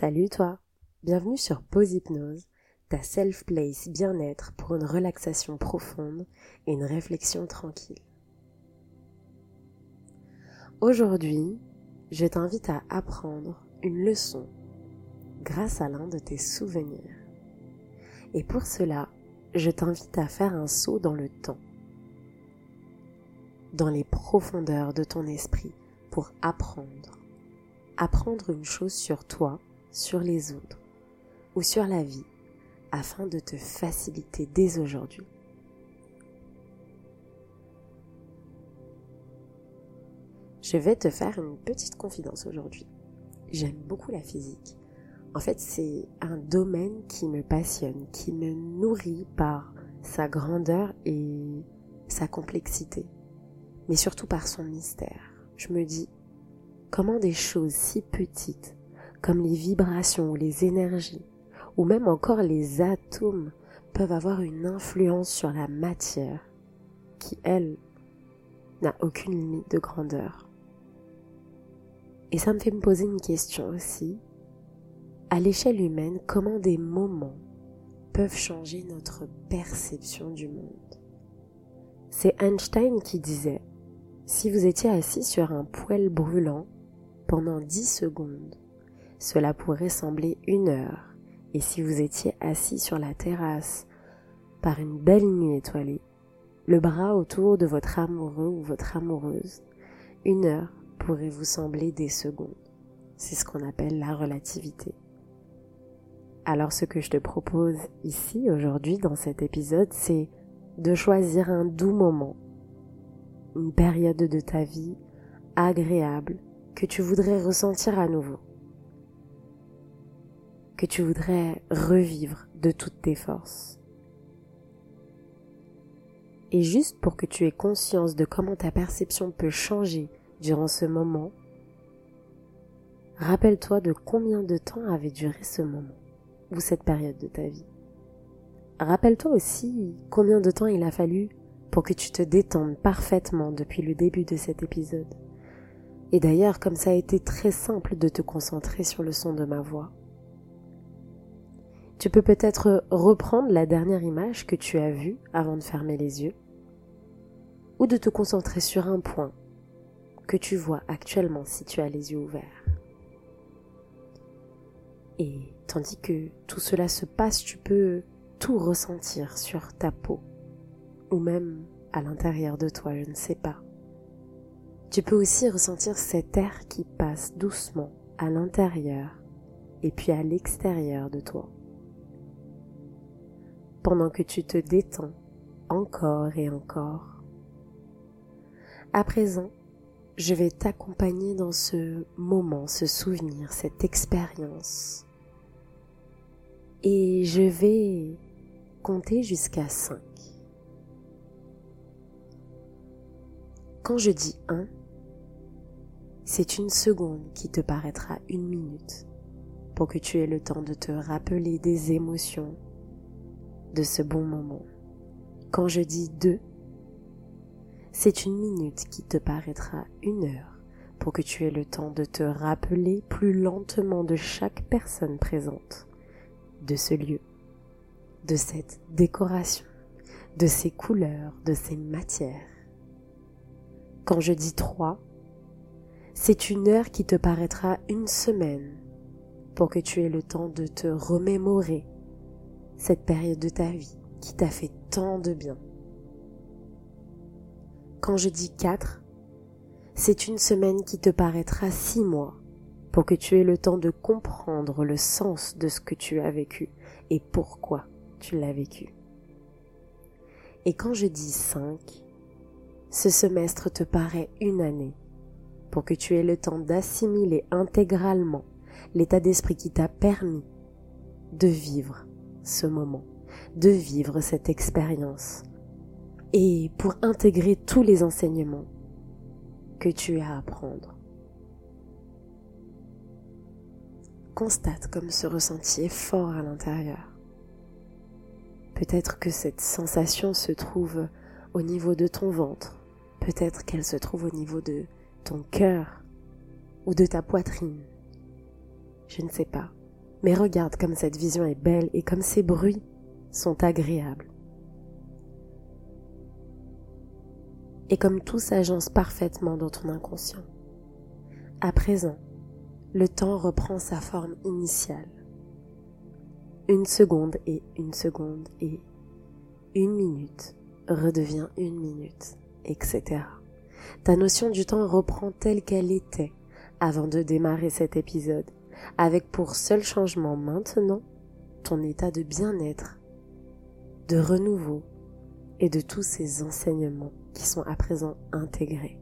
Salut toi, bienvenue sur Pause Hypnose, ta self-place bien-être pour une relaxation profonde et une réflexion tranquille. Aujourd'hui, je t'invite à apprendre une leçon grâce à l'un de tes souvenirs. Et pour cela, je t'invite à faire un saut dans le temps, dans les profondeurs de ton esprit pour apprendre. Apprendre une chose sur toi, sur les autres ou sur la vie afin de te faciliter dès aujourd'hui. Je vais te faire une petite confidence aujourd'hui. J'aime beaucoup la physique. En fait, c'est un domaine qui me passionne, qui me nourrit par sa grandeur et sa complexité, mais surtout par son mystère. Je me dis, comment des choses si petites, comme les vibrations ou les énergies, ou même encore les atomes, peuvent avoir une influence sur la matière, qui, elle, n'a aucune limite de grandeur. Et ça me fait me poser une question aussi. À l'échelle humaine, comment des moments peuvent changer notre perception du monde? C'est Einstein qui disait, si vous étiez assis sur un poêle brûlant pendant 10 secondes, cela pourrait sembler une heure. Et si vous étiez assis sur la terrasse par une belle nuit étoilée, le bras autour de votre amoureux ou votre amoureuse, une heure pourrait vous sembler des secondes. C'est ce qu'on appelle la relativité. Alors ce que je te propose ici aujourd'hui dans cet épisode, c'est de choisir un doux moment, une période de ta vie agréable que tu voudrais ressentir à nouveau, que tu voudrais revivre de toutes tes forces. Et juste pour que tu aies conscience de comment ta perception peut changer durant ce moment, rappelle-toi de combien de temps avait duré ce moment ou cette période de ta vie. Rappelle-toi aussi combien de temps il a fallu pour que tu te détendes parfaitement depuis le début de cet épisode. Et d'ailleurs, comme ça a été très simple de te concentrer sur le son de ma voix, tu peux peut-être reprendre la dernière image que tu as vue avant de fermer les yeux, ou de te concentrer sur un point que tu vois actuellement si tu as les yeux ouverts. Et tandis que tout cela se passe, tu peux tout ressentir sur ta peau, ou même à l'intérieur de toi, je ne sais pas. Tu peux aussi ressentir cet air qui passe doucement à l'intérieur et puis à l'extérieur de toi. Pendant que tu te détends encore et encore. À présent, je vais t'accompagner dans ce moment, ce souvenir, cette expérience. Et je vais compter jusqu'à 5. Quand je dis 1, c'est une seconde qui te paraîtra une minute pour que tu aies le temps de te rappeler des émotions de ce bon moment. Quand je dis 2, c'est une minute qui te paraîtra une heure pour que tu aies le temps de te rappeler plus lentement de chaque personne présente, de ce lieu, de cette décoration, de ces couleurs, de ces matières. Quand je dis trois, c'est une heure qui te paraîtra une semaine pour que tu aies le temps de te remémorer cette période de ta vie qui t'a fait tant de bien quand je dis quatre, c'est une semaine qui te paraîtra six mois pour que tu aies le temps de comprendre le sens de ce que tu as vécu et pourquoi tu l'as vécu. Et quand je dis cinq, ce semestre te paraît une année pour que tu aies le temps d'assimiler intégralement l'état d'esprit qui t'a permis de vivre ce moment, de vivre cette expérience, et pour intégrer tous les enseignements que tu as à apprendre. Constate comme ce ressenti est fort à l'intérieur. Peut-être que cette sensation se trouve au niveau de ton ventre, peut-être qu'elle se trouve au niveau de ton cœur ou de ta poitrine. Je ne sais pas, Mais regarde comme cette vision est belle et comme ces bruits sont agréables. Et comme tout s'agence parfaitement dans ton inconscient. À présent, le temps reprend sa forme initiale. Une seconde et une seconde et une minute redevient une minute, etc. Ta notion du temps reprend telle qu'elle était avant de démarrer cet épisode, avec pour seul changement maintenant ton état de bien-être, de renouveau et de tous ces enseignements qui sont à présent intégrés.